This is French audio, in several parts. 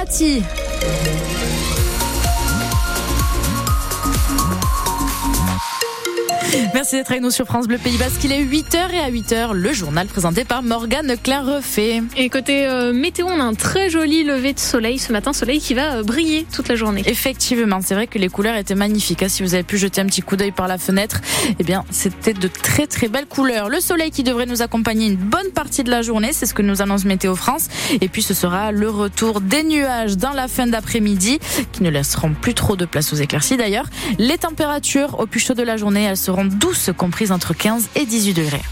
Cerati. Merci d'être avec nous sur France Bleu Pays Basque. Il est 8h et à 8h, le journal présenté par Morgane Clairefait. Et côté euh, météo, on a un très joli lever de soleil ce matin, soleil qui va euh, briller toute la journée. Effectivement, c'est vrai que les couleurs étaient magnifiques. Hein. Si vous avez pu jeter un petit coup d'œil par la fenêtre, eh bien, c'était de très très belles couleurs. Le soleil qui devrait nous accompagner une bonne partie de la journée, c'est ce que nous annonce Météo France. Et puis ce sera le retour des nuages dans la fin d'après-midi, qui ne laisseront plus trop de place aux éclaircies d'ailleurs. Les températures au plus chaud de la journée, elles seront douces, comprises entre 15 et 18 degrés.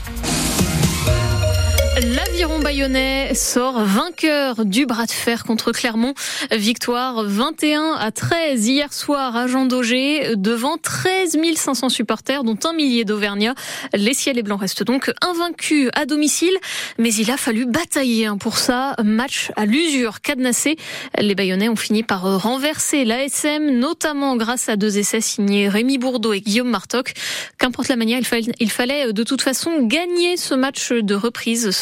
L'Aviron Bayonnais sort vainqueur du bras de fer contre Clermont. Victoire 21 à 13 hier soir à Jean Daugé devant 13 500 supporters dont un millier d'Auvergnats. Les ciels et blancs restent donc invaincus à domicile, mais il a fallu batailler hein, pour ça. Match à l'usure cadenassé. Les Bayonnais ont fini par renverser l'ASM, notamment grâce à deux essais signés Rémi Bourdeau et Guillaume Martoc. Qu'importe la manière, il fallait de toute façon gagner ce match de reprise,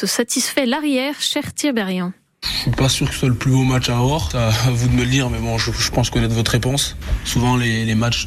satisfait l'arrière, cher Thierry je suis pas sûr que ce soit le plus beau match à. C'est à vous de me le dire, mais bon, je, pense connaître votre réponse. Souvent, les, matchs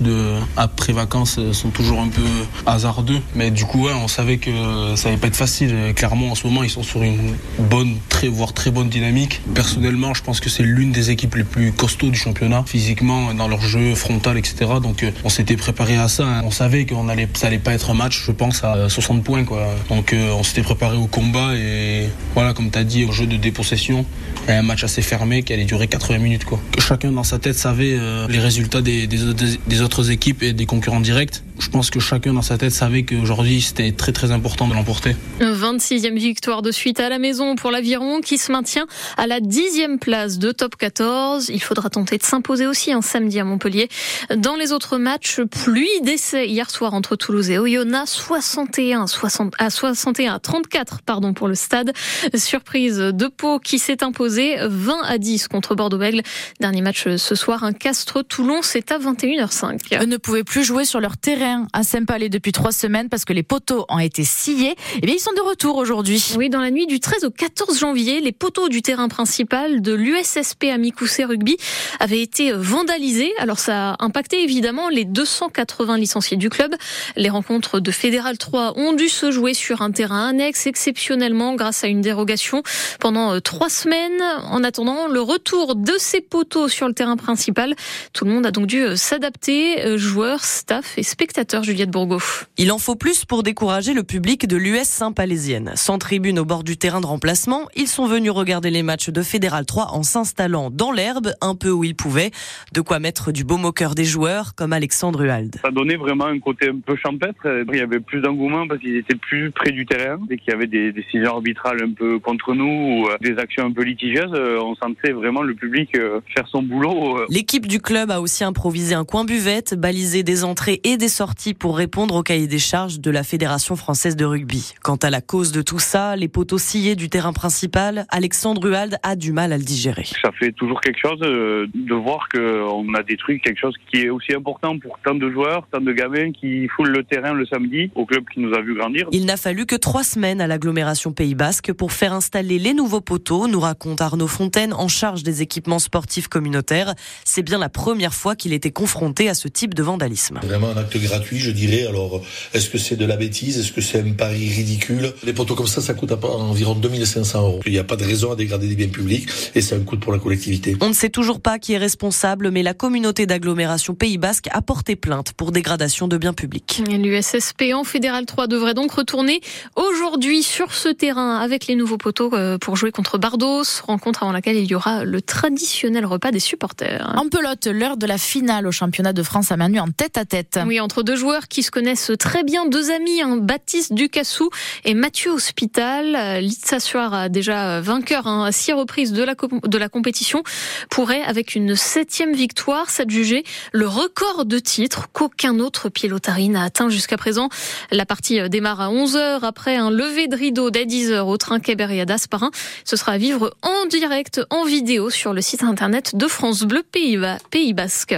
après vacances euh, sont toujours un peu hasardeux, mais du coup, ouais, on savait que ça allait pas être facile. Clairement, en ce moment, ils sont sur une bonne, très voire très bonne dynamique. Personnellement, je pense que c'est l'une des équipes les plus costauds du championnat, physiquement, dans leur jeu frontal, etc. Donc, euh, on s'était préparé à ça. Hein. On savait qu'on allait, ça allait pas être un match, je pense, à 60 points, quoi. Donc, euh, on s'était préparé au combat et voilà, comme tu dit, au jeu de dépossession un match assez fermé qui allait durer 80 minutes. Quoi. Chacun dans sa tête savait euh, les résultats des, autres équipes et des concurrents directs. Je pense que chacun dans sa tête savait qu'aujourd'hui c'était très très important de l'emporter. 26e victoire de suite à la maison pour l'Aviron qui se maintient à la 10e place de top 14. Il faudra tenter de s'imposer aussi un samedi à Montpellier. Dans les autres matchs, pluie d'essais hier soir entre Toulouse et Oyonnax, 61 60, à 61 à 34 pardon pour le stade. Surprise de Pau qui s'est imposé 20 à 10 contre Bordeaux-Bègles. Dernier match ce soir, un Castres-Toulon, c'est à 21h05. Eux ne pouvaient plus jouer sur leur terrain à Saint-Palais depuis trois semaines parce que les poteaux ont été sciés. Et eh bien, ils sont de retour aujourd'hui. Oui, dans la nuit du 13 au 14 janvier, les poteaux du terrain principal de l'USSP à Rugby avaient été vandalisés. Alors, ça a impacté évidemment les 280 licenciés du club. Les rencontres de Fédéral 3 ont dû se jouer sur un terrain annexe exceptionnellement grâce à une dérogation pendant euh, trois semaines. En attendant le retour de ces poteaux sur le terrain principal, tout le monde a donc dû euh, s'adapter, euh, joueurs, staff et spectateurs, Juliette Bourgo. Il en faut plus pour décourager le public de l'US Saint-Palaisienne. Sans tribune au bord du terrain de remplacement, ils sont venus regarder les matchs de Fédéral 3 en s'installant dans l'herbe, un peu où ils pouvaient. De quoi mettre du baume au cœur des joueurs, comme Alexandre Huald. Ça donnait vraiment un côté un peu champêtre. Il y avait plus d'engouement parce qu'ils étaient plus près du terrain et qu'il y avait des décisions arbitrales un peu contre nous ou euh, des actions un peu litigieuses. Euh, on sentait vraiment le public euh, faire son boulot. L'équipe du club a aussi improvisé un coin buvette, balisé des entrées et des sorties pour répondre au cahier des charges de la Fédération française de rugby. Quant à la cause de tout ça, les poteaux sciés du terrain principal, Alexandre Huald a du mal à le digérer. Ça fait toujours quelque chose de voir qu'on a détruit quelque chose qui est aussi important pour tant de joueurs, tant de gamins qui foulent le terrain le samedi au club qui nous a vu grandir. Il n'a fallu que trois semaines à l'agglomération Pays Basque pour faire installer les nouveaux poteaux, nous raconte Arnaud Fontaine en charge des équipements sportifs communautaires. C'est bien la première fois qu'il était confronté à ce type de vandalisme. Vraiment un acte gratuit, je dirais. Alors, est-ce que c'est de la bêtise? Est-ce que c'est un pari ridicule? Les poteaux comme ça, ça coûte environ 2500 euros. Il n'y a pas de raison à dégrader des biens publics et c'est un coût pour la collectivité. On ne sait toujours pas qui est responsable, mais la communauté d'agglomération Pays Basque a porté plainte pour dégradation de biens publics. L'USSP en Fédéral 3 devrait donc retourner aujourd'hui sur ce terrain avec les nouveaux poteaux euh, pour jouer contre Bardos, rencontre avant laquelle il y aura le traditionnel repas des supporters. En pelote, l'heure de la finale au championnat de France à Manu en tête à tête. Oui, entre deux joueurs qui se connaissent très bien, deux amis, hein, Baptiste Ducassou et Mathieu Hospital. Litsa Suar, déjà vainqueur hein, à six reprises de la, compétition, pourrait, avec une septième victoire, s'adjuger le record de titres qu'aucun autre pilotari n'a atteint jusqu'à présent. La partie démarre à 11h après un lever de rideau dès 10h au train Québéria d'Asparin. Ce sera à vivre en direct, en vidéo sur le site internet de France Bleu Pays, Basque.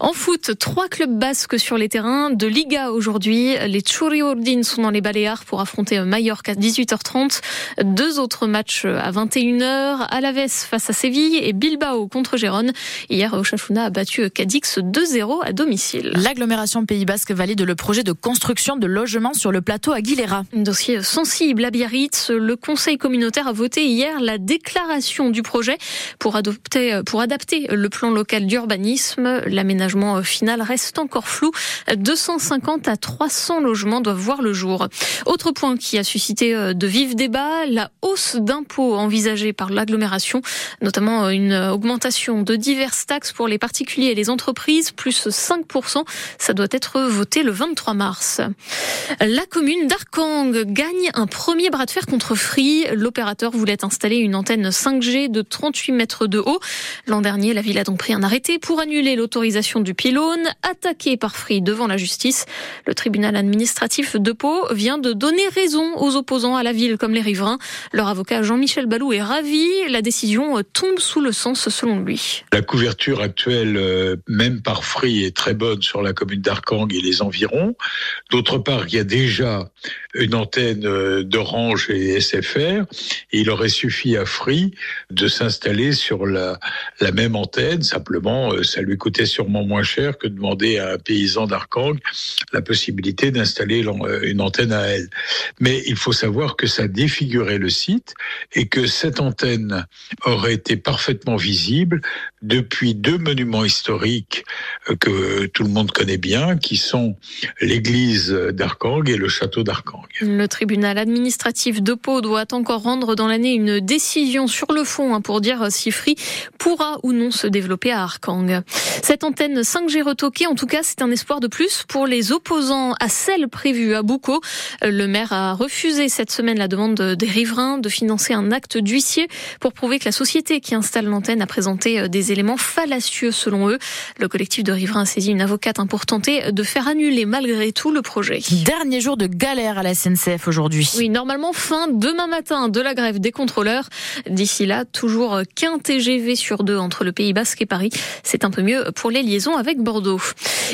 En foot, trois clubs basques sur les terrains 1 de Liga aujourd'hui. Les Churiurdin sont dans les Baléares pour affronter Mallorca à 18h30. Deux autres matchs à 21h. Alaves face à Séville et Bilbao contre Gérone. Hier, Oshafuna a battu Cadix 2-0 à domicile. L'agglomération Pays Basque valide le projet de construction de logements sur le plateau Aguilera. Un dossier sensible à Biarritz. Le conseil communautaire a voté hier la déclaration du projet pour adopter, pour adapter le plan local d'urbanisme. L'aménagement final reste encore flou. 250 à 300 logements doivent voir le jour. Autre point qui a suscité euh, de vifs débats, la hausse d'impôts envisagée par l'agglomération, notamment euh, une augmentation de diverses taxes pour les particuliers et les entreprises, plus 5%. Ça doit être voté le 23 mars. La commune d'Arkang gagne un premier bras de fer contre Free. L'opérateur voulait installer une antenne 5G de 38 mètres de haut. L'an dernier, la ville a donc pris un arrêté pour annuler l'autorisation du pylône, attaqué par Free devant la justice. Le tribunal administratif de Pau vient de donner raison aux opposants à la ville comme les riverains. Leur avocat Jean-Michel Balou est ravi. La décision tombe sous le sens selon lui. La couverture actuelle, euh, même par Free, est très bonne sur la commune d'Arkang et les environs. D'autre part, il y a déjà une antenne euh, d'Orange et SFR. Il aurait suffi à Free de s'installer sur la, même antenne. Simplement, euh, ça lui coûtait sûrement moins cher que de demander à un paysan la possibilité d'installer euh, une antenne à elle. Mais il faut savoir que ça défigurait le site et que cette antenne aurait été parfaitement visible depuis deux monuments historiques que tout le monde connaît bien, qui sont l'église d'Arkang et le château d'Arkang. Le tribunal administratif de Pau doit encore rendre dans l'année une décision sur le fond hein, pour dire si Free pourra ou non se développer à Arkang. Cette antenne 5G retoquée, en tout cas, c'est un espoir de plus pour les opposants à celle prévue à Boucault. Le maire a refusé cette semaine la demande des riverains de financer un acte d'huissier pour prouver que la société qui installe l'antenne a présenté des éléments fallacieux selon eux. Le collectif de riverains a saisi une avocate pour tenter de faire annuler malgré tout le projet. Dernier jour de galère à la Oui, normalement fin demain matin de la grève des contrôleurs. D'ici là, toujours qu'un TGV sur deux entre le Pays Basque et Paris. C'est un peu mieux pour les liaisons avec Bordeaux.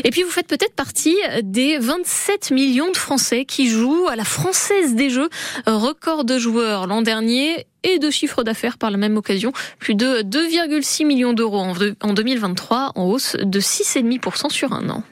Et puis vous faites peut-être partie des 27 millions de Français qui jouent à la Française des Jeux, record de joueurs l'an dernier et de chiffre d'affaires par la même occasion, plus de 2,6 millions d'euros en 2023, en hausse de 6,5% sur un an.